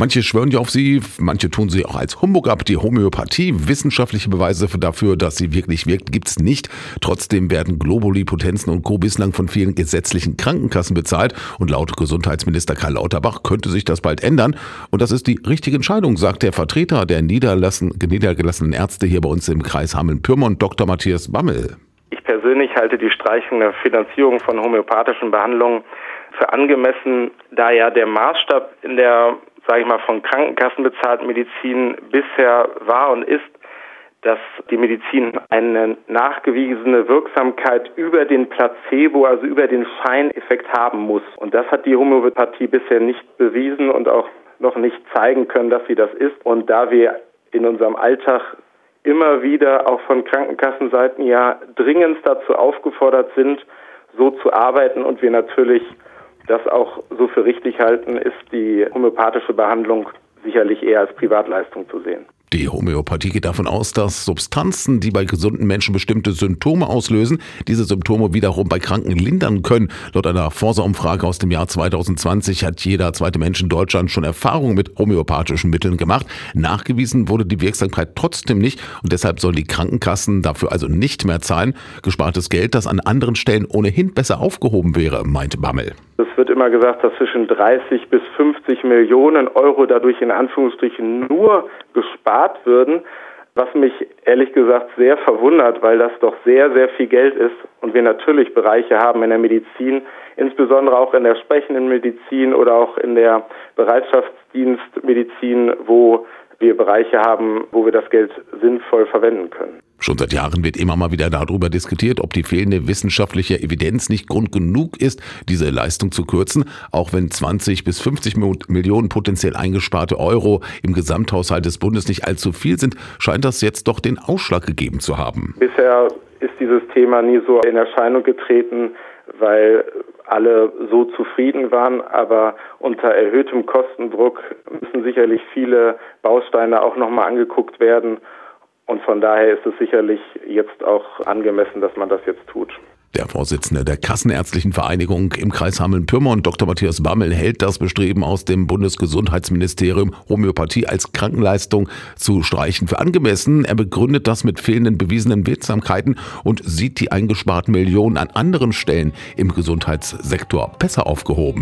Manche schwören ja auf sie, manche tun sie auch als Humbug ab. Die Homöopathie, wissenschaftliche Beweise dafür, dass sie wirklich wirkt, gibt's nicht. Trotzdem werden Globuli, Potenzen und Co. bislang von vielen gesetzlichen Krankenkassen bezahlt. Und laut Gesundheitsminister Karl Lauterbach könnte sich das bald ändern. Und das ist die richtige Entscheidung, sagt der Vertreter der niedergelassenen Ärzte hier bei uns im Kreis Hameln-Pyrmont, Dr. Matthias Bammel. Ich persönlich halte die Streichung der Finanzierung von homöopathischen Behandlungen für angemessen, da ja der Maßstab in der, sage ich mal, von Krankenkassen bezahlten Medizin bisher war und ist, dass die Medizin eine nachgewiesene Wirksamkeit über den Placebo, also über den Scheineffekt haben muss. Und das hat die Homöopathie bisher nicht bewiesen und auch noch nicht zeigen können, dass sie das ist. Und da wir in unserem Alltag immer wieder auch von Krankenkassenseiten ja dringend dazu aufgefordert sind, so zu arbeiten und wir natürlich das auch so für richtig halten, ist die homöopathische Behandlung sicherlich eher als Privatleistung zu sehen. Die Homöopathie geht davon aus, dass Substanzen, die bei gesunden Menschen bestimmte Symptome auslösen, diese Symptome wiederum bei Kranken lindern können. Laut einer Forsa-Umfrage aus dem Jahr 2020 hat jeder zweite Mensch in Deutschland schon Erfahrungen mit homöopathischen Mitteln gemacht. Nachgewiesen wurde die Wirksamkeit trotzdem nicht und deshalb sollen die Krankenkassen dafür also nicht mehr zahlen. Gespartes Geld, das an anderen Stellen ohnehin besser aufgehoben wäre, meint Bammel. Es wird immer gesagt, dass zwischen 30 bis 50 Millionen Euro dadurch in Anführungsstrichen nur gespart würden, was mich ehrlich gesagt sehr verwundert, weil das doch sehr, sehr viel Geld ist und wir natürlich Bereiche haben in der Medizin, insbesondere auch in der sprechenden Medizin oder auch in der Bereitschaftsdienstmedizin, wo wir Bereiche haben, wo wir das Geld sinnvoll verwenden können. Schon seit Jahren wird immer mal wieder darüber diskutiert, ob die fehlende wissenschaftliche Evidenz nicht Grund genug ist, diese Leistung zu kürzen. Auch wenn 20 bis 50 Millionen potenziell eingesparte Euro im Gesamthaushalt des Bundes nicht allzu viel sind, scheint das jetzt doch den Ausschlag gegeben zu haben. Bisher ist dieses Thema nie so in Erscheinung getreten, weil alle so zufrieden waren, aber unter erhöhtem Kostendruck müssen sicherlich viele Bausteine auch nochmal angeguckt werden. Und von daher ist es sicherlich jetzt auch angemessen, dass man das jetzt tut. Der Vorsitzende der Kassenärztlichen Vereinigung im Kreis Hameln-Pyrmont, Dr. Matthias Bammel, hält das Bestreben aus dem Bundesgesundheitsministerium, Homöopathie als Krankenleistung zu streichen für angemessen. Er begründet das mit fehlenden bewiesenen Wirksamkeiten und sieht die eingesparten Millionen an anderen Stellen im Gesundheitssektor besser aufgehoben.